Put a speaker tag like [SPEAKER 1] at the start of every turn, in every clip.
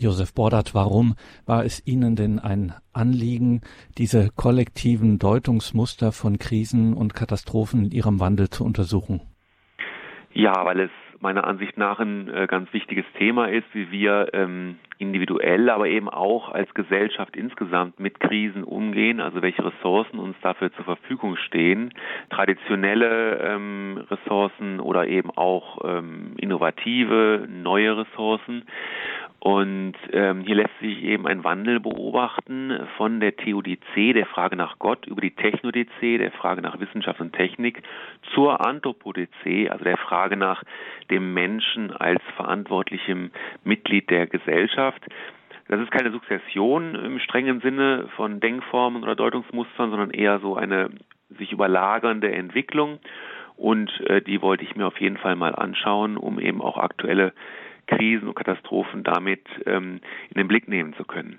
[SPEAKER 1] Josef Bordert, warum war es Ihnen denn ein Anliegen, diese kollektiven Deutungsmuster von Krisen und Katastrophen in ihrem Wandel zu untersuchen?
[SPEAKER 2] Ja, weil es meiner Ansicht nach ein äh, ganz wichtiges Thema ist, wie wir ähm, individuell, aber eben auch als Gesellschaft insgesamt mit Krisen umgehen, also welche Ressourcen uns dafür zur Verfügung stehen, traditionelle ähm, Ressourcen oder eben auch ähm, innovative, neue Ressourcen. Und ähm, hier lässt sich eben ein Wandel beobachten von der Theodizee, der Frage nach Gott, über die Technodizee, der Frage nach Wissenschaft und Technik, zur Anthropodizee, also der Frage nach dem Menschen als verantwortlichem Mitglied der Gesellschaft. Das ist keine Sukzession im strengen Sinne von Denkformen oder Deutungsmustern, sondern eher so eine sich überlagernde Entwicklung. Und äh, die wollte ich mir auf jeden Fall mal anschauen, um eben auch aktuelle Krisen und Katastrophen damit ähm, in den Blick nehmen zu können.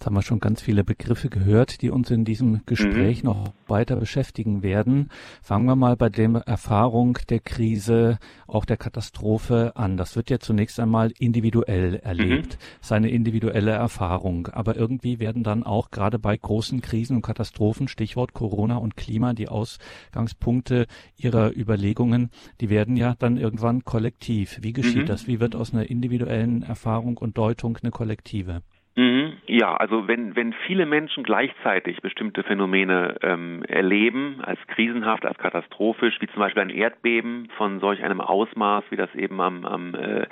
[SPEAKER 1] Jetzt haben wir schon ganz viele Begriffe gehört, die uns in diesem Gespräch mhm. noch weiter beschäftigen werden. Fangen wir mal bei der Erfahrung der Krise, auch der Katastrophe an. Das wird ja zunächst einmal individuell erlebt, mhm. seine individuelle Erfahrung. Aber irgendwie werden dann auch gerade bei großen Krisen und Katastrophen, Stichwort Corona und Klima, die Ausgangspunkte ihrer Überlegungen, die werden ja dann irgendwann kollektiv. Wie geschieht mhm. das? Wie wird aus einer individuellen Erfahrung und Deutung eine kollektive?
[SPEAKER 2] Mhm. Ja, also wenn, wenn viele Menschen gleichzeitig bestimmte Phänomene ähm, erleben, als krisenhaft, als katastrophisch, wie zum Beispiel ein Erdbeben von solch einem Ausmaß, wie das eben am, am äh,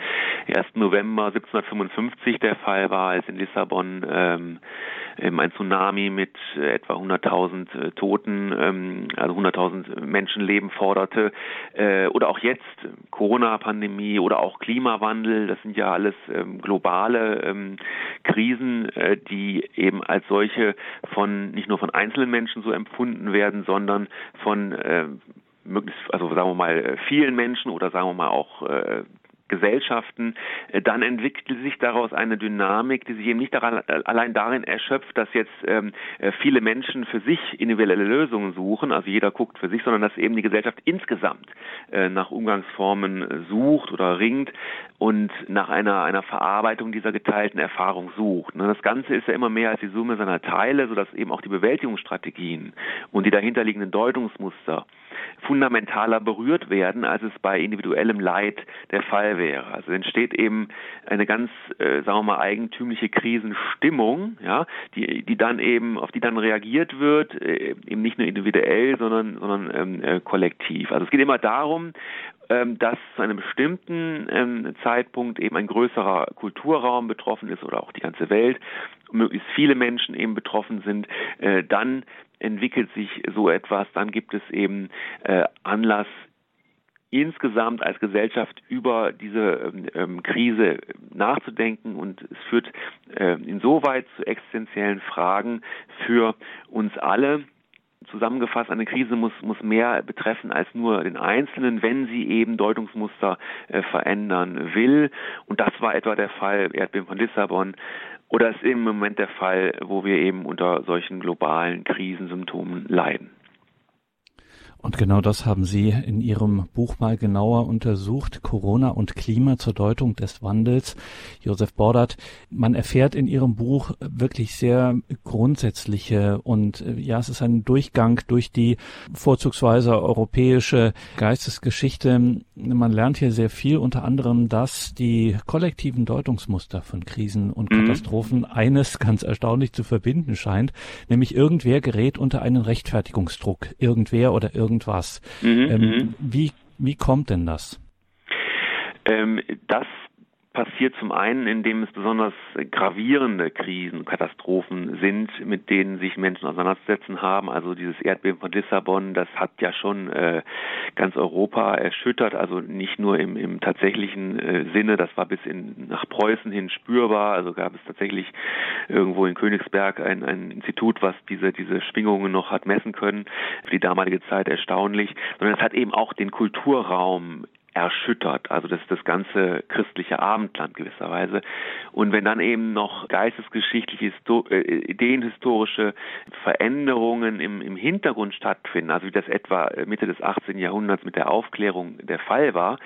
[SPEAKER 2] 1. November 1755 der Fall war, als in Lissabon ähm, ein Tsunami mit äh, etwa 100.000 äh, Toten, ähm, also 100.000 Menschenleben forderte, äh, oder auch jetzt Corona-Pandemie oder auch Klimawandel, das sind ja alles ähm, globale ähm, Krisen, äh, die eben als solche von nicht nur von einzelnen Menschen so empfunden werden, sondern von äh, möglichst, also sagen wir mal, äh, vielen Menschen oder sagen wir mal auch Gesellschaften, äh, dann entwickelt sich daraus eine Dynamik, die sich eben nicht daran, äh, allein darin erschöpft, dass jetzt ähm, äh, viele Menschen für sich individuelle Lösungen suchen, also jeder guckt für sich, sondern dass eben die Gesellschaft insgesamt äh, nach Umgangsformen sucht oder ringt und nach einer, einer Verarbeitung dieser geteilten Erfahrung sucht. Ne, das Ganze ist ja immer mehr als die Summe seiner Teile, sodass eben auch die Bewältigungsstrategien und die dahinterliegenden Deutungsmuster fundamentaler berührt werden, als es bei individuellem Leid der Fall wäre. Also entsteht eben eine ganz, äh, sagen wir mal, eigentümliche Krisenstimmung, ja, die, die dann eben, auf die dann reagiert wird, äh, eben nicht nur individuell, sondern, sondern ähm, äh, kollektiv. Also es geht immer darum, ähm, dass zu einem bestimmten ähm, Zeitpunkt eben ein größerer Kulturraum betroffen ist oder auch die ganze Welt, möglichst viele Menschen eben betroffen sind, äh, dann entwickelt sich so etwas, dann gibt es eben äh, Anlass, insgesamt als Gesellschaft über diese ähm, Krise nachzudenken und es führt äh, insoweit zu existenziellen Fragen für uns alle. Zusammengefasst, eine Krise muss, muss mehr betreffen als nur den Einzelnen, wenn sie eben Deutungsmuster äh, verändern will. Und das war etwa der Fall Erdbeben von Lissabon, oder ist im Moment der Fall, wo wir eben unter solchen globalen Krisensymptomen leiden.
[SPEAKER 1] Und genau das haben Sie in Ihrem Buch mal genauer untersucht. Corona und Klima zur Deutung des Wandels. Josef Bordert, man erfährt in Ihrem Buch wirklich sehr grundsätzliche und ja, es ist ein Durchgang durch die vorzugsweise europäische Geistesgeschichte. Man lernt hier sehr viel, unter anderem, dass die kollektiven Deutungsmuster von Krisen und mhm. Katastrophen eines ganz erstaunlich zu verbinden scheint, nämlich irgendwer gerät unter einen Rechtfertigungsdruck. Irgendwer oder irgendwer irgendwas. Mhm, ähm, mhm. wie, wie kommt denn das?
[SPEAKER 2] Ähm, das passiert zum einen, indem es besonders gravierende Krisen, Katastrophen sind, mit denen sich Menschen auseinanderzusetzen haben. Also dieses Erdbeben von Lissabon, das hat ja schon äh, ganz Europa erschüttert, also nicht nur im, im tatsächlichen äh, Sinne, das war bis in, nach Preußen hin spürbar, also gab es tatsächlich irgendwo in Königsberg ein, ein Institut, was diese, diese Schwingungen noch hat messen können, für die damalige Zeit erstaunlich, sondern es hat eben auch den Kulturraum erschüttert. Also das ist das ganze christliche Abendland gewisserweise. Und wenn dann eben noch geistesgeschichtliche, äh, ideenhistorische Veränderungen im, im Hintergrund stattfinden, also wie das etwa Mitte des 18. Jahrhunderts mit der Aufklärung der Fall war,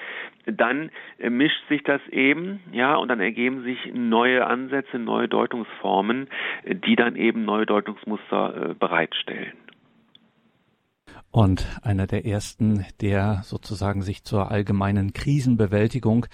[SPEAKER 2] dann mischt sich das eben, ja, und dann ergeben sich neue Ansätze, neue Deutungsformen, die dann eben neue Deutungsmuster äh, bereitstellen.
[SPEAKER 1] Und einer der ersten, der sozusagen sich zur allgemeinen Krisenbewältigung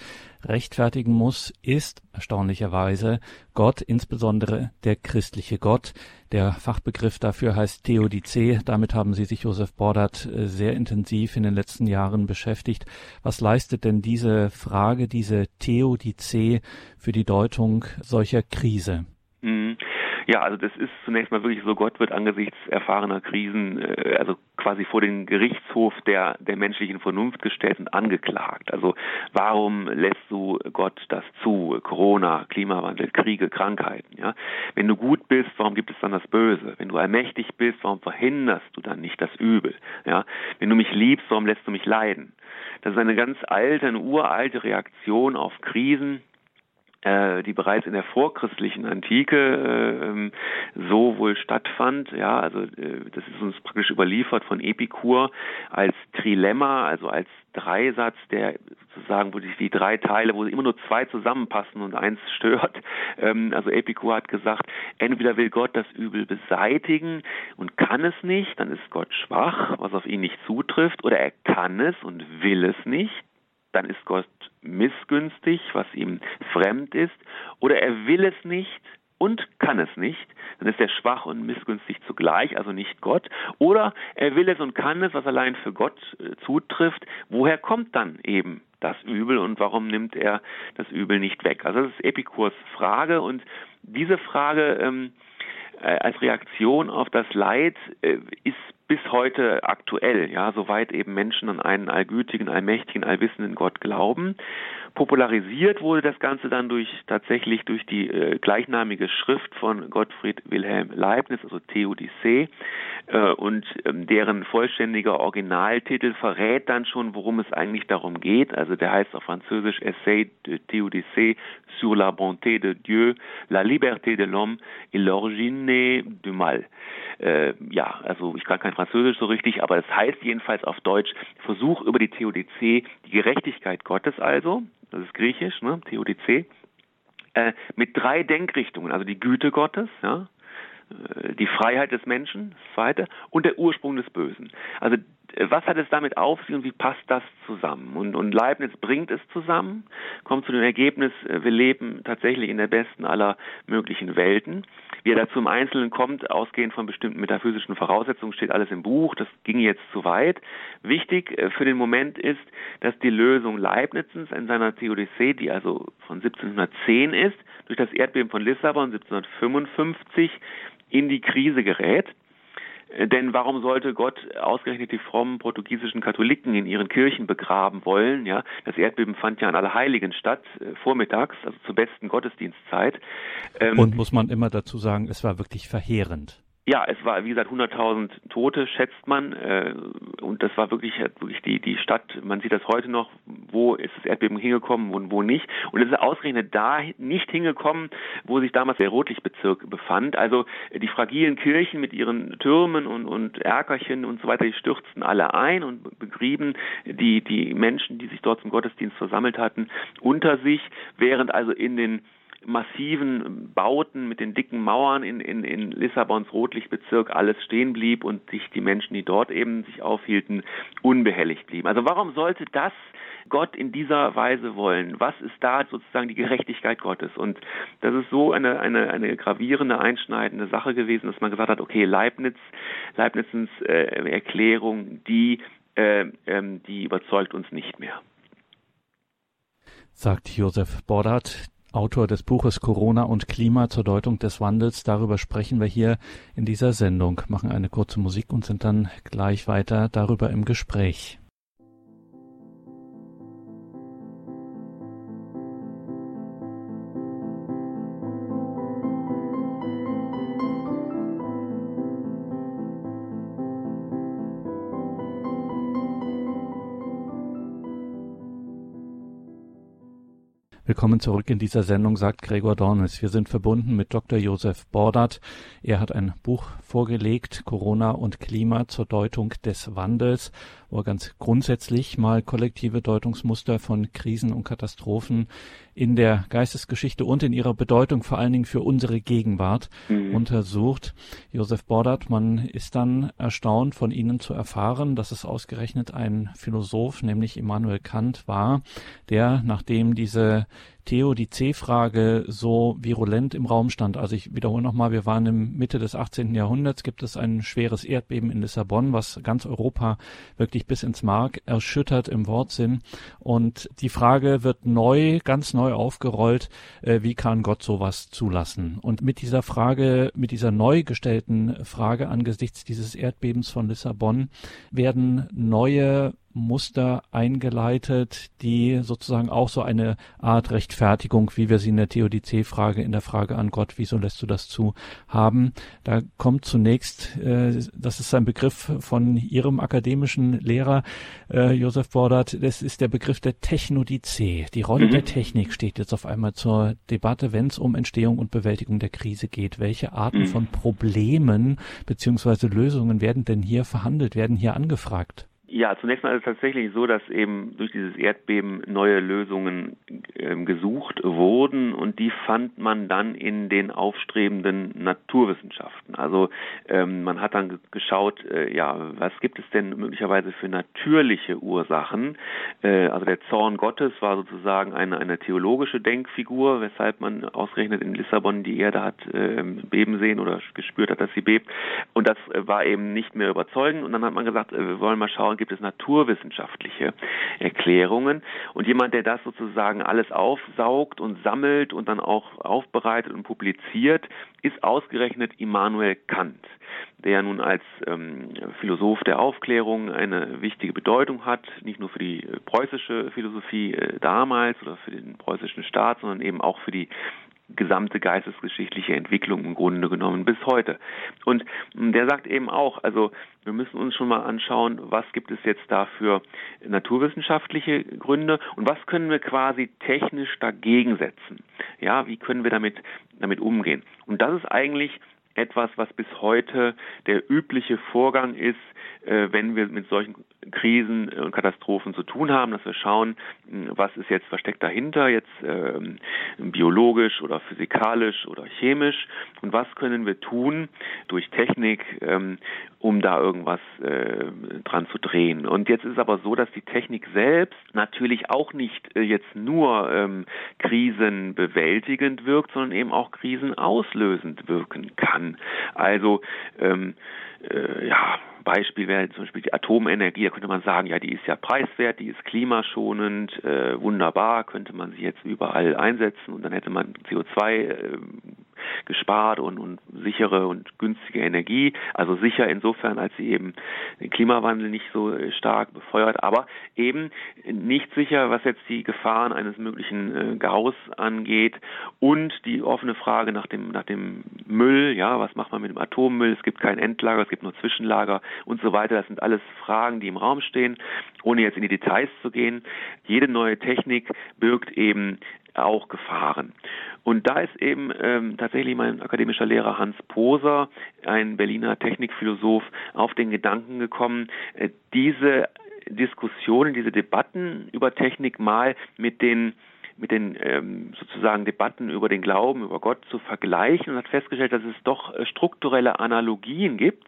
[SPEAKER 1] rechtfertigen muss, ist erstaunlicherweise Gott, insbesondere der christliche Gott. Der Fachbegriff dafür heißt Theodizee. Damit haben Sie sich, Josef Bordert, sehr intensiv in den letzten Jahren beschäftigt. Was leistet denn diese Frage, diese Theodizee für die Deutung solcher Krise?
[SPEAKER 2] Mhm. Ja, also das ist zunächst mal wirklich so, Gott wird angesichts erfahrener Krisen, äh, also quasi vor den Gerichtshof der, der menschlichen Vernunft gestellt und angeklagt. Also warum lässt du Gott das zu? Corona, Klimawandel, Kriege, Krankheiten, ja? Wenn du gut bist, warum gibt es dann das Böse? Wenn du allmächtig bist, warum verhinderst du dann nicht das Übel? Ja? Wenn du mich liebst, warum lässt du mich leiden? Das ist eine ganz alte, eine uralte Reaktion auf Krisen, die bereits in der vorchristlichen Antike äh, ähm, so wohl stattfand. Ja, also äh, das ist uns praktisch überliefert von Epikur als Trilemma, also als Dreisatz, der sozusagen, wo sich die drei Teile, wo immer nur zwei zusammenpassen und eins stört. Ähm, also Epikur hat gesagt, entweder will Gott das Übel beseitigen und kann es nicht, dann ist Gott schwach, was auf ihn nicht zutrifft, oder er kann es und will es nicht, dann ist Gott missgünstig, was ihm fremd ist, oder er will es nicht und kann es nicht, dann ist er schwach und missgünstig zugleich, also nicht Gott, oder er will es und kann es, was allein für Gott äh, zutrifft, woher kommt dann eben das Übel und warum nimmt er das Übel nicht weg? Also das ist Epikurs Frage und diese Frage ähm, äh, als Reaktion auf das Leid äh, ist bis heute aktuell, ja, soweit eben Menschen an einen allgütigen, allmächtigen, allwissenden Gott glauben. Popularisiert wurde das Ganze dann durch tatsächlich durch die äh, gleichnamige Schrift von Gottfried Wilhelm Leibniz, also Theodicee, äh, und ähm, deren vollständiger Originaltitel verrät dann schon, worum es eigentlich darum geht. Also der heißt auf Französisch Essai de Théodicée sur la bonté de Dieu, la liberté de l'homme et l'origine du mal. Äh, ja, also ich kann kein Französisch so richtig, aber das heißt jedenfalls auf Deutsch Versuch über die Theodizee, die Gerechtigkeit Gottes also, das ist griechisch, ne, Theodizee, äh, mit drei Denkrichtungen, also die Güte Gottes, ja, äh, die Freiheit des Menschen, das zweite, und der Ursprung des Bösen. Also was hat es damit auf sich und wie passt das zusammen? Und, und Leibniz bringt es zusammen, kommt zu dem Ergebnis, äh, wir leben tatsächlich in der besten aller möglichen Welten. Wie er dazu im Einzelnen kommt, ausgehend von bestimmten metaphysischen Voraussetzungen, steht alles im Buch. Das ging jetzt zu weit. Wichtig äh, für den Moment ist, dass die Lösung Leibnizens in seiner Theodicee, die also von 1710 ist, durch das Erdbeben von Lissabon 1755 in die Krise gerät. Denn warum sollte Gott ausgerechnet die frommen portugiesischen Katholiken in ihren Kirchen begraben wollen? Ja, das Erdbeben fand ja an Allerheiligen statt, äh, vormittags, also zur besten Gottesdienstzeit.
[SPEAKER 1] Ähm, Und muss man immer dazu sagen, es war wirklich verheerend.
[SPEAKER 2] Ja, es war, wie gesagt, 100.000 Tote, schätzt man. Äh, und das war wirklich, wirklich die, die Stadt, man sieht das heute noch, wo ist das Erdbeben hingekommen und wo nicht. Und es ist ausgerechnet da nicht hingekommen, wo sich damals der Rotlichtbezirk befand. Also die fragilen Kirchen mit ihren Türmen und, und Erkerchen und so weiter, die stürzten alle ein und begrieben die, die Menschen, die sich dort zum Gottesdienst versammelt hatten, unter sich, während also in den massiven Bauten mit den dicken Mauern in, in, in Lissabons Rotlichtbezirk alles stehen blieb und sich die Menschen, die dort eben sich aufhielten, unbehelligt blieben. Also warum sollte das Gott in dieser Weise wollen? Was ist da sozusagen die Gerechtigkeit Gottes? Und das ist so eine, eine, eine gravierende, einschneidende Sache gewesen, dass man gesagt hat, okay, Leibniz, Leibnizens äh, Erklärung, die, äh, ähm, die überzeugt uns nicht mehr.
[SPEAKER 1] Sagt Josef Bordert, Autor des Buches Corona und Klima zur Deutung des Wandels. Darüber sprechen wir hier in dieser Sendung, machen eine kurze Musik und sind dann gleich weiter darüber im Gespräch. Willkommen zurück in dieser Sendung, sagt Gregor Dornis. Wir sind verbunden mit Dr. Josef Bordert. Er hat ein Buch vorgelegt, Corona und Klima zur Deutung des Wandels, wo er ganz grundsätzlich mal kollektive Deutungsmuster von Krisen und Katastrophen in der Geistesgeschichte und in ihrer Bedeutung vor allen Dingen für unsere Gegenwart mhm. untersucht. Josef Bordert, man ist dann erstaunt von Ihnen zu erfahren, dass es ausgerechnet ein Philosoph, nämlich Immanuel Kant war, der, nachdem diese Theodizee-Frage so virulent im Raum stand. Also ich wiederhole nochmal, wir waren im Mitte des 18. Jahrhunderts, gibt es ein schweres Erdbeben in Lissabon, was ganz Europa wirklich bis ins Mark erschüttert im Wortsinn. Und die Frage wird neu, ganz neu aufgerollt, äh, wie kann Gott sowas zulassen? Und mit dieser Frage, mit dieser neu gestellten Frage angesichts dieses Erdbebens von Lissabon werden neue Muster eingeleitet, die sozusagen auch so eine Art Rechtfertigung, wie wir sie in der Theodizee-Frage, in der Frage an Gott, wieso lässt du das zu, haben. Da kommt zunächst, äh, das ist ein Begriff von Ihrem akademischen Lehrer, äh, Josef Bordert, das ist der Begriff der Technodizee. Die Rolle mhm. der Technik steht jetzt auf einmal zur Debatte, wenn es um Entstehung und Bewältigung der Krise geht. Welche Arten mhm. von Problemen beziehungsweise Lösungen werden denn hier verhandelt, werden hier angefragt?
[SPEAKER 2] Ja, zunächst mal ist es tatsächlich so, dass eben durch dieses Erdbeben neue Lösungen äh, gesucht wurden und die fand man dann in den aufstrebenden Naturwissenschaften. Also ähm, man hat dann geschaut, äh, ja, was gibt es denn möglicherweise für natürliche Ursachen? Äh, also der Zorn Gottes war sozusagen eine, eine theologische Denkfigur, weshalb man ausgerechnet in Lissabon die Erde hat äh, beben sehen oder gespürt hat, dass sie bebt. Und das äh, war eben nicht mehr überzeugend. Und dann hat man gesagt, äh, wir wollen mal schauen, gibt es naturwissenschaftliche Erklärungen. Und jemand, der das sozusagen alles aufsaugt und sammelt und dann auch aufbereitet und publiziert, ist ausgerechnet Immanuel Kant, der nun als ähm, Philosoph der Aufklärung eine wichtige Bedeutung hat, nicht nur für die preußische Philosophie äh, damals oder für den preußischen Staat, sondern eben auch für die gesamte geistesgeschichtliche Entwicklung im Grunde genommen bis heute. Und der sagt eben auch, also wir müssen uns schon mal anschauen, was gibt es jetzt da für naturwissenschaftliche Gründe und was können wir quasi technisch dagegen setzen. Ja, wie können wir damit, damit umgehen? Und das ist eigentlich etwas, was bis heute der übliche Vorgang ist, äh, wenn wir mit solchen Krisen und Katastrophen zu tun haben, dass wir schauen, was ist jetzt versteckt dahinter, jetzt ähm, biologisch oder physikalisch oder chemisch und was können wir tun durch Technik, ähm, um da irgendwas äh, dran zu drehen. Und jetzt ist es aber so, dass die Technik selbst natürlich auch nicht äh, jetzt nur ähm, krisenbewältigend wirkt, sondern eben auch krisenauslösend wirken kann. Also ähm, äh, ja, Beispiel wäre zum Beispiel die Atomenergie. Da könnte man sagen, ja, die ist ja preiswert, die ist klimaschonend, äh, wunderbar, könnte man sie jetzt überall einsetzen und dann hätte man CO2 äh, gespart und, und sichere und günstige Energie. Also sicher insofern, als sie eben den Klimawandel nicht so äh, stark befeuert, aber eben nicht sicher, was jetzt die Gefahren eines möglichen äh, Gaus angeht und die offene Frage nach dem, nach dem Müll, ja, was macht man mit dem Atommüll? Es gibt kein Endlager, es gibt nur Zwischenlager und so weiter. Das sind alles Fragen, die im Raum stehen, ohne jetzt in die Details zu gehen. Jede neue Technik birgt eben auch Gefahren. Und da ist eben ähm, tatsächlich mein akademischer Lehrer Hans Poser, ein Berliner Technikphilosoph, auf den Gedanken gekommen, äh, diese Diskussionen, diese Debatten über Technik mal mit den mit den ähm, sozusagen Debatten über den Glauben, über Gott zu vergleichen und hat festgestellt, dass es doch äh, strukturelle Analogien gibt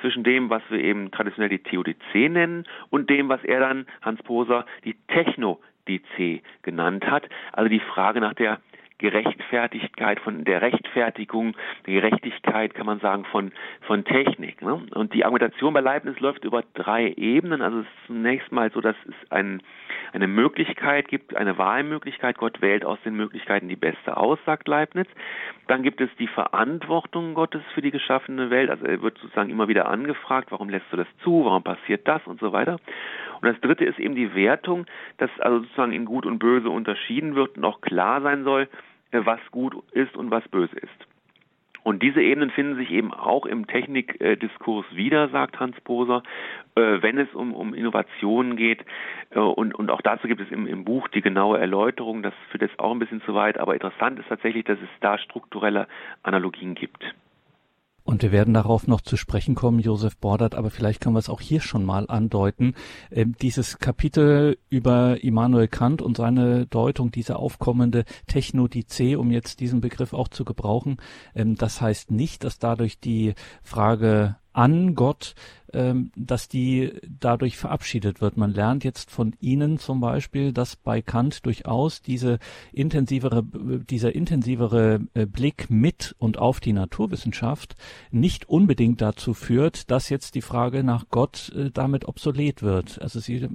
[SPEAKER 2] zwischen dem, was wir eben traditionell die Theodizee nennen und dem, was er dann, Hans Poser, die Techno DC genannt hat. Also die Frage nach der Gerechtfertigkeit, von der Rechtfertigung, der Gerechtigkeit, kann man sagen, von, von Technik. Ne? Und die Argumentation bei Leibniz läuft über drei Ebenen. Also es ist zunächst mal so, dass es ein, eine Möglichkeit gibt, eine Wahlmöglichkeit. Gott wählt aus den Möglichkeiten die beste aus, sagt Leibniz. Dann gibt es die Verantwortung Gottes für die geschaffene Welt. Also er wird sozusagen immer wieder angefragt, warum lässt du das zu, warum passiert das und so weiter. Und das dritte ist eben die Wertung, dass also sozusagen in Gut und Böse unterschieden wird und auch klar sein soll, was gut ist und was böse ist. Und diese Ebenen finden sich eben auch im Technikdiskurs wieder, sagt Hans Poser, äh, wenn es um, um Innovationen geht. Äh, und, und auch dazu gibt es im, im Buch die genaue Erläuterung. Das führt jetzt auch ein bisschen zu weit. Aber interessant ist tatsächlich, dass es da strukturelle Analogien gibt.
[SPEAKER 1] Und wir werden darauf noch zu sprechen kommen, Josef Bordert, aber vielleicht können wir es auch hier schon mal andeuten. Ähm, dieses Kapitel über Immanuel Kant und seine Deutung, diese aufkommende Technodice, um jetzt diesen Begriff auch zu gebrauchen, ähm, das heißt nicht, dass dadurch die Frage an Gott, ähm, dass die dadurch verabschiedet wird. Man lernt jetzt von Ihnen zum Beispiel, dass bei Kant durchaus diese intensivere, dieser intensivere äh, Blick mit und auf die Naturwissenschaft nicht unbedingt dazu führt, dass jetzt die Frage nach Gott äh, damit obsolet wird. Also Sie äh,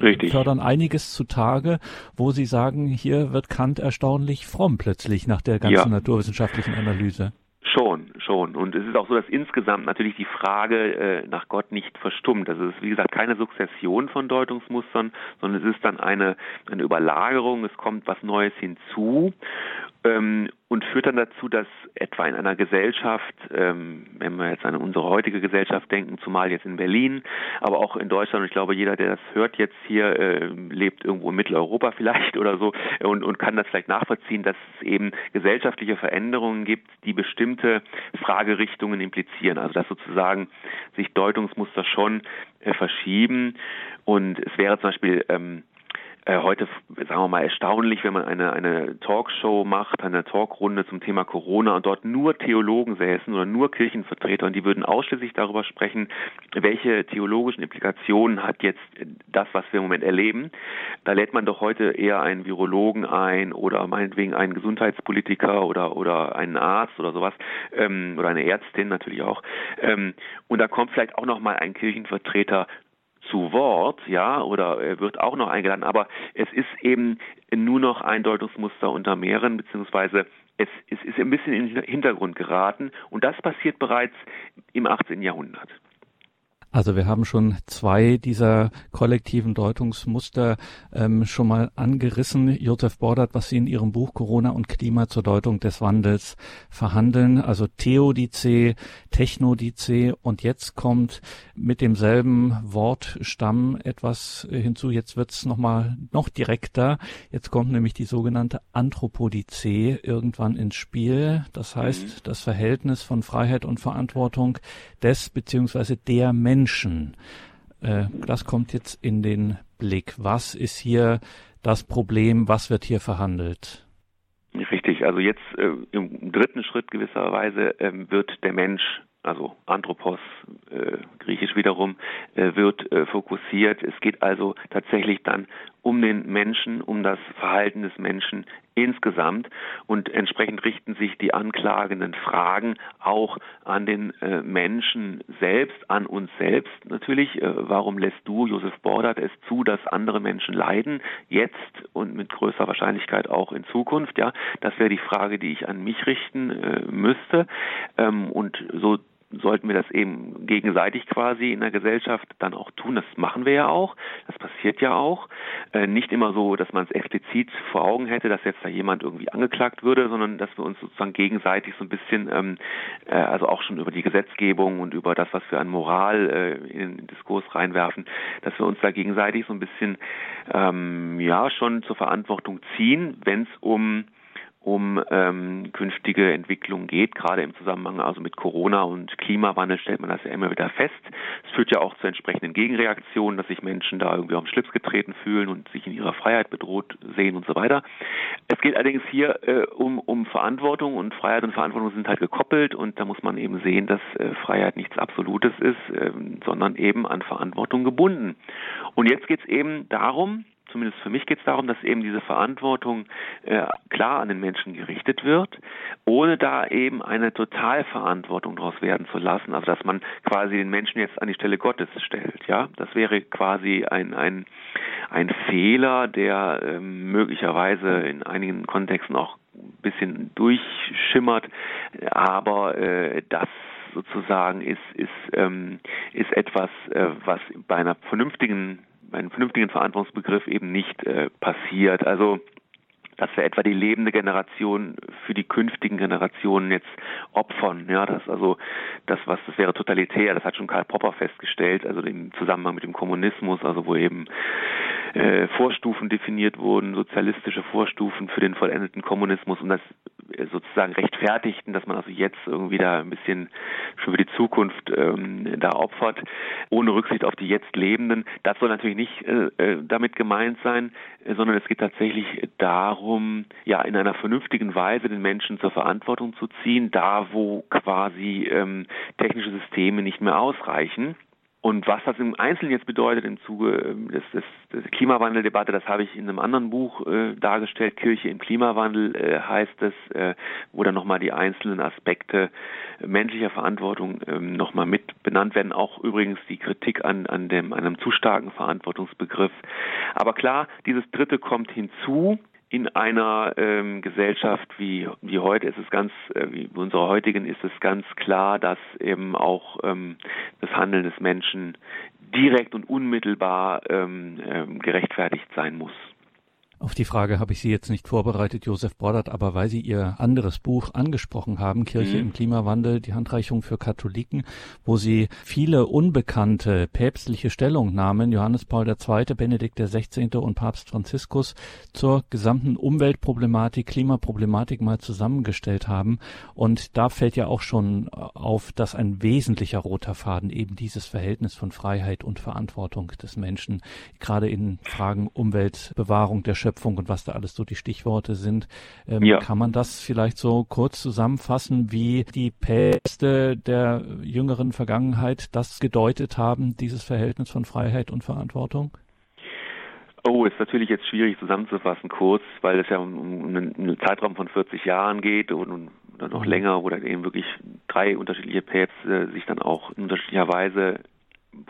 [SPEAKER 1] Richtig. fördern einiges zutage, wo Sie sagen, hier wird Kant erstaunlich fromm plötzlich nach der ganzen ja. naturwissenschaftlichen Analyse.
[SPEAKER 2] Schon, schon. Und es ist auch so, dass insgesamt natürlich die Frage äh, nach Gott nicht verstummt. Also es ist, wie gesagt, keine Sukzession von Deutungsmustern, sondern es ist dann eine, eine Überlagerung, es kommt was Neues hinzu ähm, und führt dann dazu, dass etwa in einer Gesellschaft, ähm, wenn wir jetzt an unsere heutige Gesellschaft denken, zumal jetzt in Berlin, aber auch in Deutschland, und ich glaube, jeder, der das hört jetzt hier, äh, lebt irgendwo in Mitteleuropa vielleicht oder so und, und kann das vielleicht nachvollziehen, dass es eben gesellschaftliche Veränderungen gibt, die bestimmte Fragerichtungen implizieren. Also dass sozusagen sich Deutungsmuster schon äh, verschieben und es wäre zum Beispiel ähm, äh, heute, sagen wir mal, erstaunlich, wenn man eine, eine Talkshow macht, eine Talkrunde zum Thema Corona und dort nur Theologen säßen oder nur Kirchenvertreter und die würden ausschließlich darüber sprechen, welche theologischen Implikationen hat jetzt das, was wir im Moment erleben. Da lädt man doch heute eher einen Virologen ein oder meinetwegen einen Gesundheitspolitiker oder, oder einen Arzt oder sowas ähm, oder eine Ärztin natürlich auch. Ähm, und da kommt vielleicht auch noch mal ein Kirchenvertreter zu Wort, ja, oder er wird auch noch eingeladen, aber es ist eben nur noch ein Deutungsmuster unter mehreren, beziehungsweise es, es ist ein bisschen in den Hintergrund geraten und das passiert bereits im 18. Jahrhundert.
[SPEAKER 1] Also wir haben schon zwei dieser kollektiven Deutungsmuster ähm, schon mal angerissen. Josef Bordert, was Sie in Ihrem Buch Corona und Klima zur Deutung des Wandels verhandeln. Also Theodice, Technodice und jetzt kommt mit demselben Wortstamm etwas hinzu. Jetzt wird's noch mal noch direkter. Jetzt kommt nämlich die sogenannte Anthropodice irgendwann ins Spiel. Das heißt, mhm. das Verhältnis von Freiheit und Verantwortung des beziehungsweise der Menschen Menschen. Äh, das kommt jetzt in den Blick. Was ist hier das Problem? Was wird hier verhandelt?
[SPEAKER 2] Richtig, also jetzt äh, im dritten Schritt gewisserweise äh, wird der Mensch also Anthropos, äh, griechisch wiederum, äh, wird äh, fokussiert. Es geht also tatsächlich dann um den Menschen, um das Verhalten des Menschen insgesamt und entsprechend richten sich die anklagenden Fragen auch an den äh, Menschen selbst, an uns selbst natürlich. Äh, warum lässt du, Josef Bordert, es zu, dass andere Menschen leiden, jetzt und mit größerer Wahrscheinlichkeit auch in Zukunft? Ja, das wäre die Frage, die ich an mich richten äh, müsste. Ähm, und so sollten wir das eben gegenseitig quasi in der Gesellschaft dann auch tun. Das machen wir ja auch. Das passiert ja auch. Äh, nicht immer so, dass man es explizit vor Augen hätte, dass jetzt da jemand irgendwie angeklagt würde, sondern dass wir uns sozusagen gegenseitig so ein bisschen, ähm, äh, also auch schon über die Gesetzgebung und über das, was wir an Moral äh, in den Diskurs reinwerfen, dass wir uns da gegenseitig so ein bisschen, ähm, ja, schon zur Verantwortung ziehen, wenn es um um ähm, künftige Entwicklungen geht. Gerade im Zusammenhang also mit Corona und Klimawandel stellt man das ja immer wieder fest. Es führt ja auch zu entsprechenden Gegenreaktionen, dass sich Menschen da irgendwie auf den Schlips getreten fühlen und sich in ihrer Freiheit bedroht sehen und so weiter. Es geht allerdings hier äh, um, um Verantwortung und Freiheit und Verantwortung sind halt gekoppelt und da muss man eben sehen, dass äh, Freiheit nichts Absolutes ist, äh, sondern eben an Verantwortung gebunden. Und jetzt geht es eben darum, zumindest für mich geht es darum, dass eben diese Verantwortung äh, klar an den Menschen gerichtet wird, ohne da eben eine Totalverantwortung daraus werden zu lassen, also dass man quasi den Menschen jetzt an die Stelle Gottes stellt. Ja, das wäre quasi ein ein ein Fehler, der äh, möglicherweise in einigen Kontexten auch ein bisschen durchschimmert, aber äh, das sozusagen ist ist ähm, ist etwas, äh, was bei einer vernünftigen einen vernünftigen Verantwortungsbegriff eben nicht äh, passiert. Also dass wir etwa die lebende Generation für die künftigen Generationen jetzt opfern. Ja, das also das was das wäre totalitär. Das hat schon Karl Popper festgestellt, also im Zusammenhang mit dem Kommunismus, also wo eben äh, Vorstufen definiert wurden, sozialistische Vorstufen für den vollendeten Kommunismus und das äh, sozusagen rechtfertigten, dass man also jetzt irgendwie da ein bisschen schon für die Zukunft ähm, da opfert, ohne Rücksicht auf die jetzt Lebenden. Das soll natürlich nicht äh, äh damit gemeint sein, äh, sondern es geht tatsächlich darum, ja, in einer vernünftigen Weise den Menschen zur Verantwortung zu ziehen, da wo quasi ähm, technische Systeme nicht mehr ausreichen. Und was das im Einzelnen jetzt bedeutet im Zuge ähm, des, des, des Klimawandeldebatte, das habe ich in einem anderen Buch äh, dargestellt. Kirche im Klimawandel äh, heißt es, äh, wo dann nochmal die einzelnen Aspekte menschlicher Verantwortung ähm, nochmal mit benannt werden. Auch übrigens die Kritik an, an dem, einem zu starken Verantwortungsbegriff. Aber klar, dieses Dritte kommt hinzu in einer ähm, Gesellschaft wie, wie heute ist es ganz, äh, wie unserer heutigen ist es ganz klar, dass eben auch ähm, das Handeln des Menschen direkt und unmittelbar ähm, ähm, gerechtfertigt sein muss.
[SPEAKER 1] Auf die Frage habe ich Sie jetzt nicht vorbereitet, Josef Bordert, aber weil Sie Ihr anderes Buch angesprochen haben, Kirche mhm. im Klimawandel, die Handreichung für Katholiken, wo Sie viele unbekannte päpstliche Stellungnahmen, Johannes Paul II., Benedikt XVI. und Papst Franziskus, zur gesamten Umweltproblematik, Klimaproblematik mal zusammengestellt haben. Und da fällt ja auch schon auf, dass ein wesentlicher roter Faden eben dieses Verhältnis von Freiheit und Verantwortung des Menschen, gerade in Fragen Umweltbewahrung der Schöpfung, Schöpfung und was da alles so die Stichworte sind. Ähm, ja. Kann man das vielleicht so kurz zusammenfassen, wie die Päpste der jüngeren Vergangenheit das gedeutet haben, dieses Verhältnis von Freiheit und Verantwortung?
[SPEAKER 2] Oh, ist natürlich jetzt schwierig zusammenzufassen kurz, weil es ja um, um einen Zeitraum von 40 Jahren geht und, oder noch mhm. länger, wo dann eben wirklich drei unterschiedliche Päpste sich dann auch in unterschiedlicher Weise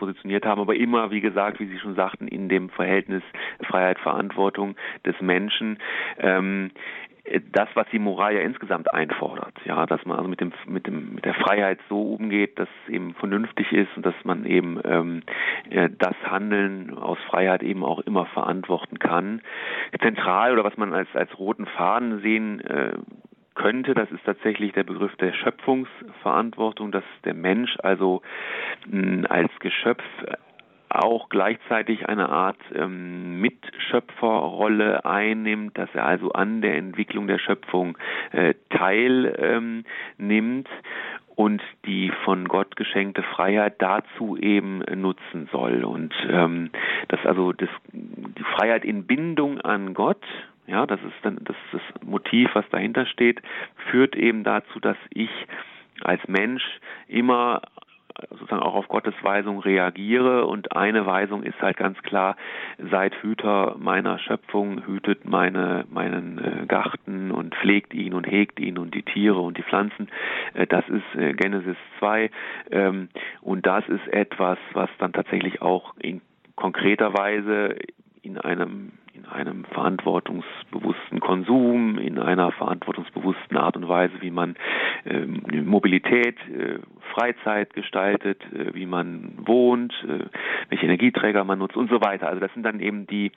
[SPEAKER 2] positioniert haben, aber immer, wie gesagt, wie Sie schon sagten, in dem Verhältnis Freiheit, Verantwortung des Menschen. Ähm, das, was die Moral ja insgesamt einfordert, ja, dass man also mit dem mit dem mit der Freiheit so umgeht, dass es eben vernünftig ist und dass man eben ähm, äh, das Handeln aus Freiheit eben auch immer verantworten kann. Zentral oder was man als als roten Faden sehen äh, könnte, das ist tatsächlich der Begriff der Schöpfungsverantwortung, dass der Mensch also mh, als Geschöpf auch gleichzeitig eine Art ähm, Mitschöpferrolle einnimmt, dass er also an der Entwicklung der Schöpfung äh, teilnimmt ähm, und die von Gott geschenkte Freiheit dazu eben nutzen soll. Und ähm, dass also das, die Freiheit in Bindung an Gott ja, das ist dann das, ist das Motiv, was dahinter steht, führt eben dazu, dass ich als Mensch immer sozusagen auch auf Gottes Weisung reagiere und eine Weisung ist halt ganz klar, seid Hüter meiner Schöpfung, hütet meine, meinen äh, Garten und pflegt ihn und hegt ihn und die Tiere und die Pflanzen. Äh, das ist äh, Genesis 2 ähm, und das ist etwas, was dann tatsächlich auch in konkreter Weise in einem in einem verantwortungsbewussten Konsum, in einer verantwortungsbewussten Art und Weise, wie man äh, Mobilität, äh, Freizeit gestaltet, äh, wie man wohnt, äh, welche Energieträger man nutzt und so weiter. Also das sind dann eben die,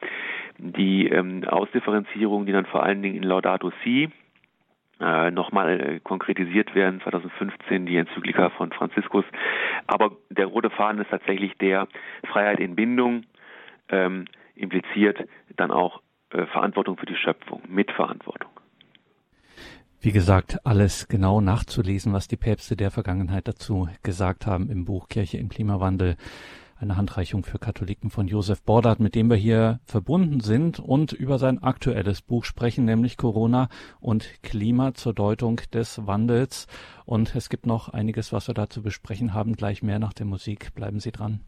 [SPEAKER 2] die ähm, Ausdifferenzierungen, die dann vor allen Dingen in Laudato Si äh, nochmal äh, konkretisiert werden, 2015 die Enzyklika von Franziskus. Aber der rote Faden ist tatsächlich der Freiheit in Bindung, ähm, impliziert dann auch äh, Verantwortung für die Schöpfung, Mitverantwortung.
[SPEAKER 1] Wie gesagt, alles genau nachzulesen, was die Päpste der Vergangenheit dazu gesagt haben im Buch Kirche im Klimawandel. Eine Handreichung für Katholiken von Josef Bordert, mit dem wir hier verbunden sind und über sein aktuelles Buch sprechen, nämlich Corona und Klima zur Deutung des Wandels. Und es gibt noch einiges, was wir da zu besprechen haben. Gleich mehr nach der Musik. Bleiben Sie dran.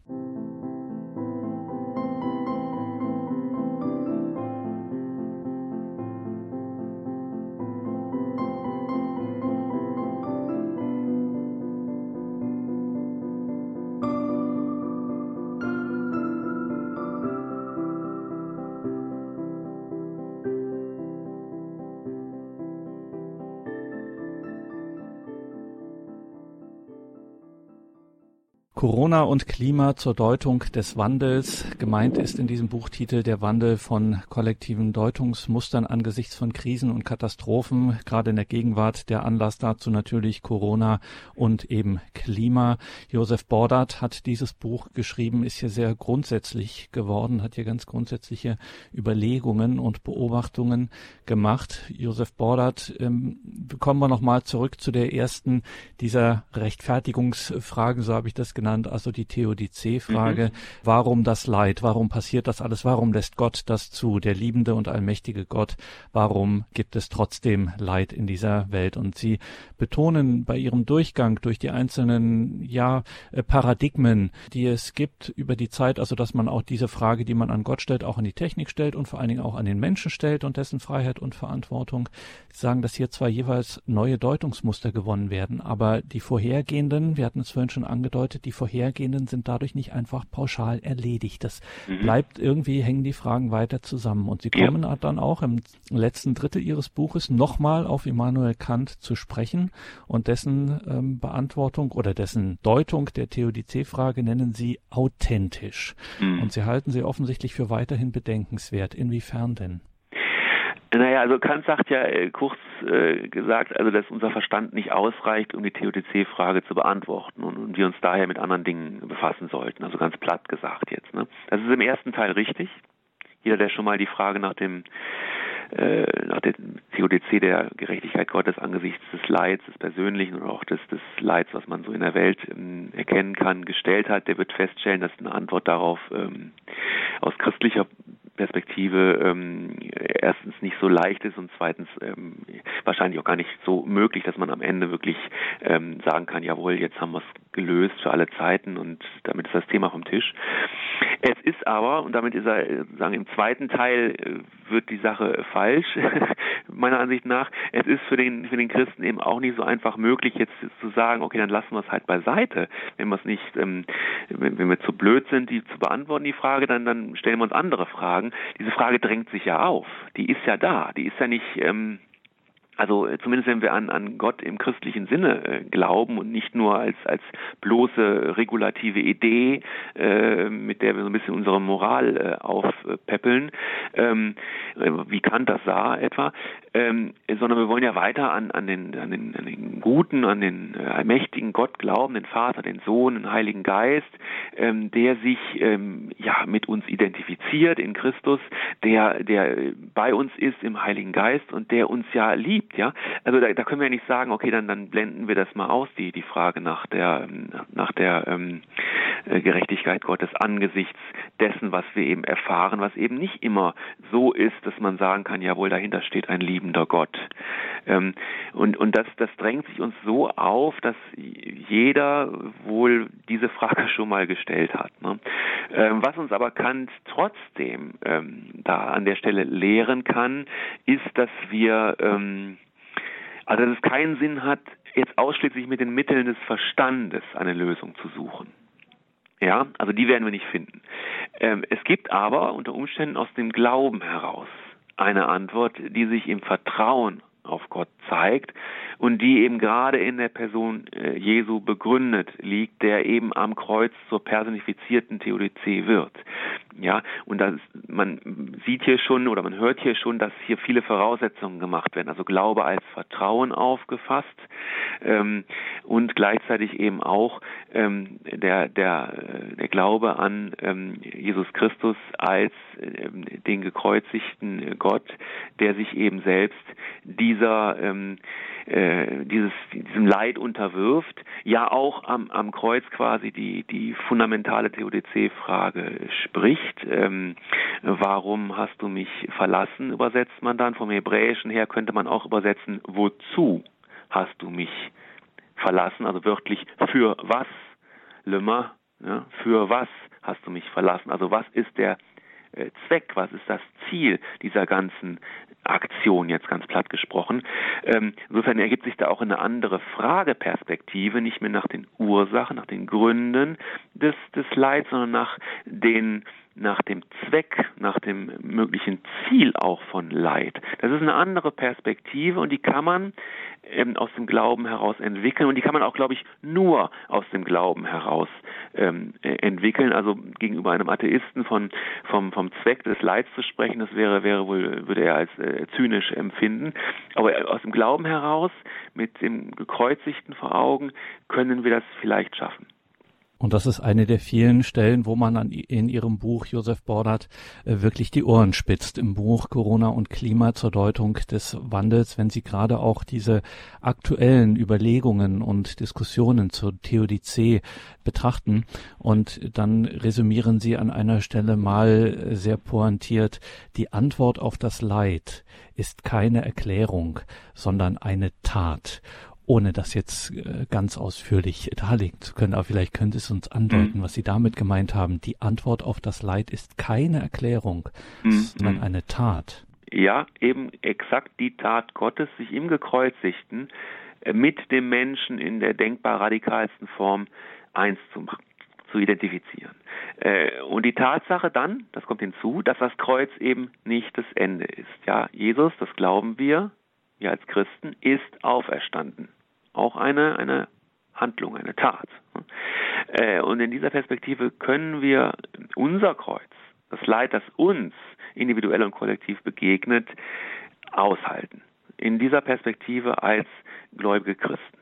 [SPEAKER 1] Corona und Klima zur Deutung des Wandels. Gemeint ist in diesem Buchtitel der Wandel von kollektiven Deutungsmustern angesichts von Krisen und Katastrophen. Gerade in der Gegenwart der Anlass dazu natürlich Corona und eben Klima. Josef Bordert hat dieses Buch geschrieben, ist hier sehr grundsätzlich geworden, hat hier ganz grundsätzliche Überlegungen und Beobachtungen gemacht. Josef Bordert, ähm, kommen wir nochmal zurück zu der ersten dieser Rechtfertigungsfragen, so habe ich das genannt genannt, also die Theodizee-Frage. Mhm. Warum das Leid? Warum passiert das alles? Warum lässt Gott das zu? Der liebende und allmächtige Gott. Warum gibt es trotzdem Leid in dieser Welt? Und Sie betonen bei Ihrem Durchgang durch die einzelnen, ja, äh, Paradigmen, die es gibt über die Zeit, also dass man auch diese Frage, die man an Gott stellt, auch an die Technik stellt und vor allen Dingen auch an den Menschen stellt und dessen Freiheit und Verantwortung. Sie sagen, dass hier zwar jeweils neue Deutungsmuster gewonnen werden, aber die vorhergehenden, wir hatten es vorhin schon angedeutet, die vorhergehenden sind dadurch nicht einfach pauschal erledigt. Das mhm. bleibt irgendwie, hängen die Fragen weiter zusammen. Und Sie kommen ja. dann auch im letzten Drittel Ihres Buches nochmal auf Immanuel Kant zu sprechen und dessen ähm, Beantwortung oder dessen Deutung der Theodizee-Frage nennen Sie authentisch. Mhm. Und Sie halten sie offensichtlich für weiterhin bedenkenswert. Inwiefern denn?
[SPEAKER 2] Naja, also Kant sagt ja äh, kurz äh, gesagt, also dass unser Verstand nicht ausreicht, um die Theodizee-Frage zu beantworten und, und wir uns daher mit anderen Dingen befassen sollten. Also ganz platt gesagt jetzt. Ne? Das ist im ersten Teil richtig. Jeder, der schon mal die Frage nach dem äh, nach der Theodizee der Gerechtigkeit Gottes angesichts des Leids, des Persönlichen und auch des, des Leids, was man so in der Welt ähm, erkennen kann, gestellt hat, der wird feststellen, dass eine Antwort darauf ähm, aus christlicher Perspektive ähm, erstens nicht so leicht ist und zweitens ähm, wahrscheinlich auch gar nicht so möglich, dass man am Ende wirklich ähm, sagen kann, jawohl, jetzt haben wir es gelöst für alle Zeiten und damit ist das Thema vom Tisch. Es ist aber, und damit ist er, äh, sagen im zweiten Teil äh, wird die Sache falsch, meiner Ansicht nach, es ist für den, für den Christen eben auch nicht so einfach möglich, jetzt zu sagen, okay, dann lassen wir es halt beiseite. Wenn wir es nicht, ähm, wenn, wenn wir zu blöd sind, die zu beantworten, die Frage, dann, dann stellen wir uns andere Fragen. Diese Frage drängt sich ja auf. Die ist ja da. Die ist ja nicht, ähm, also äh, zumindest wenn wir an, an Gott im christlichen Sinne äh, glauben und nicht nur als, als bloße regulative Idee, äh, mit der wir so ein bisschen unsere Moral äh, aufpeppeln, ähm, äh, wie Kant das sah etwa, ähm, sondern wir wollen ja weiter an, an, den, an, den, an den guten, an den äh, allmächtigen Gott glauben, den Vater, den Sohn, den Heiligen Geist, ähm, der sich ähm, ja mit uns identifiziert in Christus, der, der bei uns ist im Heiligen Geist und der uns ja liebt gibt, ja. Also da, da können wir ja nicht sagen, okay, dann dann blenden wir das mal aus, die die Frage nach der ähm, nach der ähm, äh, Gerechtigkeit Gottes angesichts dessen, was wir eben erfahren, was eben nicht immer so ist, dass man sagen kann, jawohl, dahinter steht ein liebender Gott. Ähm, und und das das drängt sich uns so auf, dass jeder wohl diese Frage schon mal gestellt hat. Ne? Ähm, was uns aber Kant trotzdem ähm, da an der Stelle lehren kann, ist, dass wir ähm, also dass es keinen Sinn hat, jetzt ausschließlich mit den Mitteln des Verstandes eine Lösung zu suchen. Ja, also die werden wir nicht finden. Ähm, es gibt aber unter Umständen aus dem Glauben heraus eine Antwort, die sich im Vertrauen auf Gott zeigt und die eben gerade in der Person äh, Jesu begründet liegt, der eben am Kreuz zur personifizierten Theodizee wird. Ja, und das, man sieht hier schon oder man hört hier schon, dass hier viele Voraussetzungen gemacht werden. Also Glaube als Vertrauen aufgefasst ähm, und gleichzeitig eben auch ähm, der, der, der Glaube an ähm, Jesus Christus als ähm, den gekreuzigten Gott, der sich eben selbst dieser ähm, äh, dieses, diesem Leid unterwirft, ja auch am, am Kreuz quasi die, die fundamentale Theodizee-Frage spricht. Ähm, warum hast du mich verlassen, übersetzt man dann. Vom Hebräischen her könnte man auch übersetzen, wozu hast du mich verlassen, also wörtlich für was, Lemma, ja, für was hast du mich verlassen, also was ist der äh, Zweck, was ist das Ziel dieser ganzen Aktion, jetzt ganz platt gesprochen. Ähm, insofern ergibt sich da auch eine andere Frageperspektive, nicht mehr nach den Ursachen, nach den Gründen des, des Leids, sondern nach den nach dem Zweck, nach dem möglichen Ziel auch von Leid. Das ist eine andere Perspektive und die kann man ähm, aus dem Glauben heraus entwickeln und die kann man auch, glaube ich, nur aus dem Glauben heraus ähm, äh, entwickeln. Also gegenüber einem Atheisten von vom vom Zweck des Leids zu sprechen, das wäre wäre wohl würde er als äh, zynisch empfinden. Aber aus dem Glauben heraus mit dem gekreuzigten vor Augen können wir das vielleicht schaffen.
[SPEAKER 1] Und das ist eine der vielen Stellen, wo man an, in Ihrem Buch, Josef Bordert, äh, wirklich die Ohren spitzt. Im Buch Corona und Klima zur Deutung des Wandels, wenn Sie gerade auch diese aktuellen Überlegungen und Diskussionen zur Theodizee betrachten. Und dann resümieren Sie an einer Stelle mal sehr pointiert, die Antwort auf das Leid ist keine Erklärung, sondern eine Tat ohne das jetzt äh, ganz ausführlich darlegen zu können, aber vielleicht könnte es uns andeuten, mhm. was Sie damit gemeint haben. Die Antwort auf das Leid ist keine Erklärung, mhm. sondern eine Tat.
[SPEAKER 2] Ja, eben exakt die Tat Gottes, sich im Gekreuzigten äh, mit dem Menschen in der denkbar radikalsten Form eins zu machen zu identifizieren. Äh, und die Tatsache dann, das kommt hinzu, dass das Kreuz eben nicht das Ende ist. Ja, Jesus, das glauben wir, wir als Christen, ist auferstanden auch eine, eine Handlung, eine Tat. Äh, und in dieser Perspektive können wir unser Kreuz, das Leid, das uns individuell und kollektiv begegnet, aushalten. In dieser Perspektive als gläubige Christen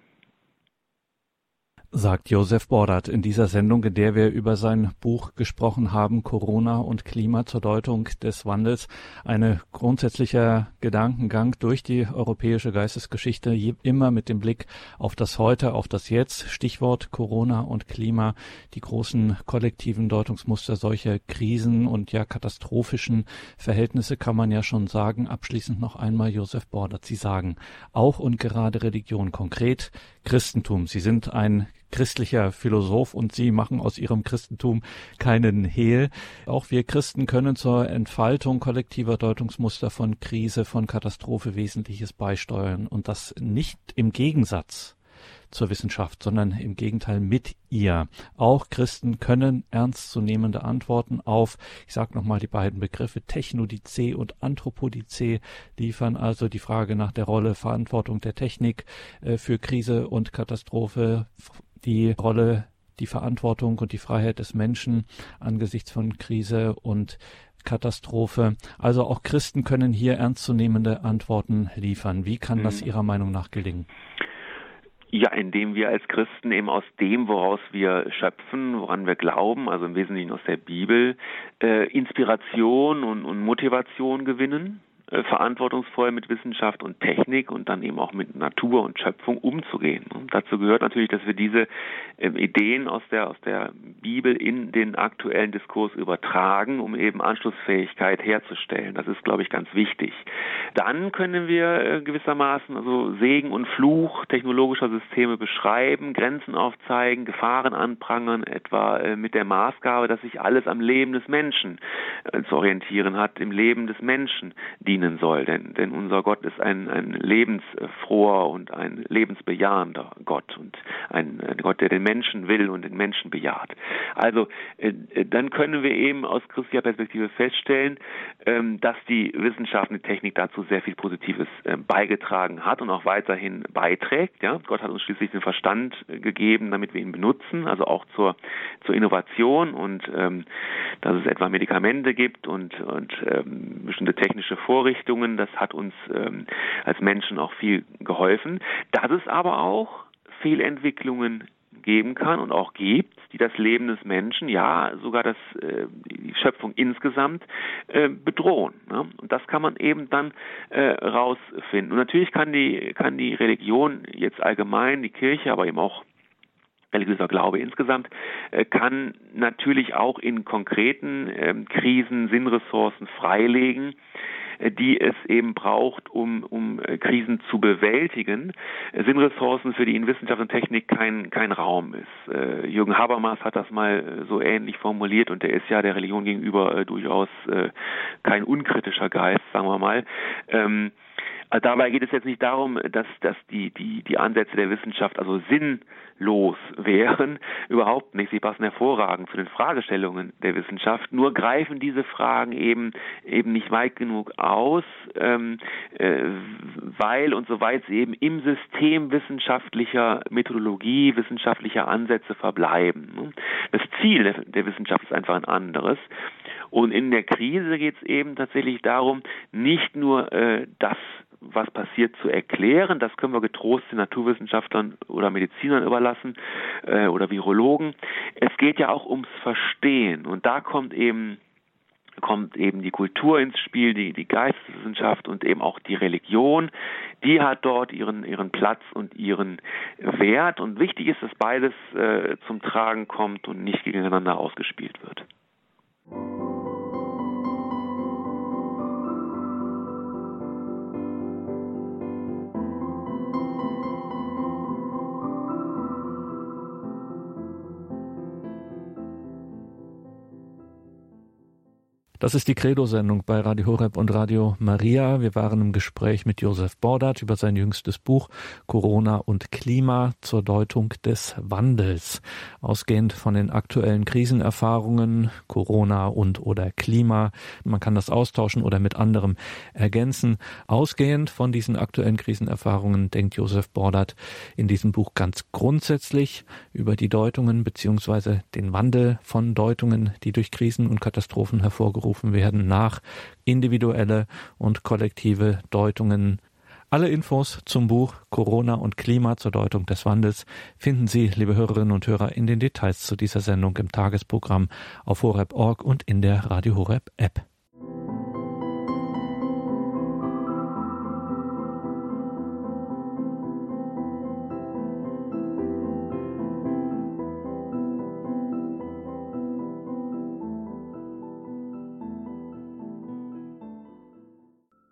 [SPEAKER 1] sagt Josef Bordert in dieser Sendung, in der wir über sein Buch gesprochen haben, Corona und Klima zur Deutung des Wandels. Ein grundsätzlicher Gedankengang durch die europäische Geistesgeschichte, immer mit dem Blick auf das Heute, auf das Jetzt. Stichwort Corona und Klima, die großen kollektiven Deutungsmuster solcher Krisen und ja katastrophischen Verhältnisse kann man ja schon sagen. Abschließend noch einmal Josef Bordert. Sie sagen, auch und gerade Religion, konkret Christentum. Sie sind ein christlicher Philosoph und Sie machen aus Ihrem Christentum keinen Hehl. Auch wir Christen können zur Entfaltung kollektiver Deutungsmuster von Krise, von Katastrophe Wesentliches beisteuern und das nicht im Gegensatz zur Wissenschaft, sondern im Gegenteil mit ihr. Auch Christen können ernstzunehmende Antworten auf, ich sage nochmal die beiden Begriffe Technodizee und Anthropodizee liefern, also die Frage nach der Rolle, Verantwortung der Technik äh, für Krise und Katastrophe, die Rolle, die Verantwortung und die Freiheit des Menschen angesichts von Krise und Katastrophe. Also auch Christen können hier ernstzunehmende Antworten liefern. Wie kann das mhm. Ihrer Meinung nach gelingen?
[SPEAKER 2] Ja, indem wir als Christen eben aus dem, woraus wir schöpfen, woran wir glauben, also im Wesentlichen aus der Bibel, äh, Inspiration und, und Motivation gewinnen äh, verantwortungsvoll mit Wissenschaft und Technik und dann eben auch mit Natur und Schöpfung umzugehen. Und dazu gehört natürlich, dass wir diese äh, Ideen aus der, aus der Bibel in den aktuellen Diskurs übertragen, um eben Anschlussfähigkeit herzustellen. Das ist, glaube ich, ganz wichtig. Dann können wir äh, gewissermaßen also Segen und Fluch technologischer Systeme beschreiben, Grenzen aufzeigen, Gefahren anprangern, etwa äh, mit der Maßgabe, dass sich alles am Leben des Menschen äh, zu orientieren hat, im Leben des Menschen, die dienen soll. Denn, denn unser Gott ist ein, ein lebensfroher und ein lebensbejahender Gott und ein, ein Gott, der den Menschen will und den Menschen bejaht. Also äh, dann können wir eben aus christlicher Perspektive feststellen, ähm, dass die Wissenschaft und die Technik dazu sehr viel Positives äh, beigetragen hat und auch weiterhin beiträgt. Ja? Gott hat uns schließlich den Verstand äh, gegeben, damit wir ihn benutzen, also auch zur, zur Innovation und ähm, dass es etwa Medikamente gibt und, und ähm, bestimmte technische Vorrichtungen Vorrichtungen. Das hat uns ähm, als Menschen auch viel geholfen. Dass es aber auch Fehlentwicklungen geben kann und auch gibt, die das Leben des Menschen, ja sogar das, äh, die Schöpfung insgesamt äh, bedrohen. Ne? Und das kann man eben dann äh, rausfinden. Und natürlich kann die, kann die Religion jetzt allgemein, die Kirche, aber eben auch religiöser Glaube insgesamt, äh, kann natürlich auch in konkreten ähm, Krisen Sinnressourcen freilegen, die es eben braucht, um, um äh, Krisen zu bewältigen. Sinnressourcen, für die in Wissenschaft und Technik kein, kein Raum ist. Äh, Jürgen Habermas hat das mal so ähnlich formuliert und der ist ja der Religion gegenüber durchaus kein unkritischer Geist, sagen wir mal. Also dabei geht es jetzt nicht darum, dass, dass die, die, die Ansätze der Wissenschaft also sinnlos wären. Überhaupt nicht. Sie passen hervorragend zu den Fragestellungen der Wissenschaft. Nur greifen diese Fragen eben, eben nicht weit genug aus, ähm, äh, weil und soweit sie eben im System wissenschaftlicher Methodologie, wissenschaftlicher Ansätze verbleiben. Das Ziel der, der Wissenschaft ist einfach ein anderes. Und in der Krise geht es eben tatsächlich darum, nicht nur äh, das was passiert, zu erklären. Das können wir getrost den Naturwissenschaftlern oder Medizinern überlassen äh, oder Virologen. Es geht ja auch ums Verstehen und da kommt eben kommt eben die Kultur ins Spiel, die, die Geisteswissenschaft und eben auch die Religion. Die hat dort ihren, ihren Platz und ihren Wert. Und wichtig ist, dass beides äh, zum Tragen kommt und nicht gegeneinander ausgespielt wird.
[SPEAKER 1] Das ist die Credo-Sendung bei Radio Horeb und Radio Maria. Wir waren im Gespräch mit Josef Bordert über sein jüngstes Buch Corona und Klima zur Deutung des Wandels. Ausgehend von den aktuellen Krisenerfahrungen, Corona und oder Klima. Man kann das austauschen oder mit anderem ergänzen. Ausgehend von diesen aktuellen Krisenerfahrungen denkt Josef Bordert in diesem Buch ganz grundsätzlich über die Deutungen beziehungsweise den Wandel von Deutungen, die durch Krisen und Katastrophen hervorgerufen aufgerufen werden nach individuelle und kollektive Deutungen. Alle Infos zum Buch Corona und Klima zur Deutung des Wandels finden Sie, liebe Hörerinnen und Hörer, in den Details zu dieser Sendung im Tagesprogramm auf horeb.org und in der Radio Horeb App.